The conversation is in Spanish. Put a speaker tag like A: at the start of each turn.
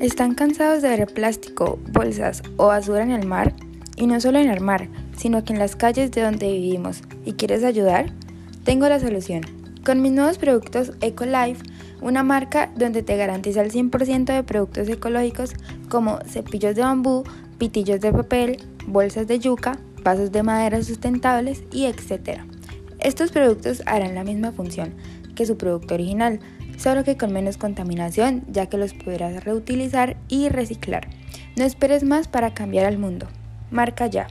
A: ¿Están cansados de ver plástico, bolsas o basura en el mar? Y no solo en el mar, sino que en las calles de donde vivimos. ¿Y quieres ayudar? Tengo la solución. Con mis nuevos productos EcoLife, una marca donde te garantiza el 100% de productos ecológicos como cepillos de bambú, pitillos de papel, bolsas de yuca, vasos de madera sustentables y etc. Estos productos harán la misma función que su producto original, solo que con menos contaminación ya que los podrás reutilizar y reciclar. No esperes más para cambiar al mundo. Marca ya.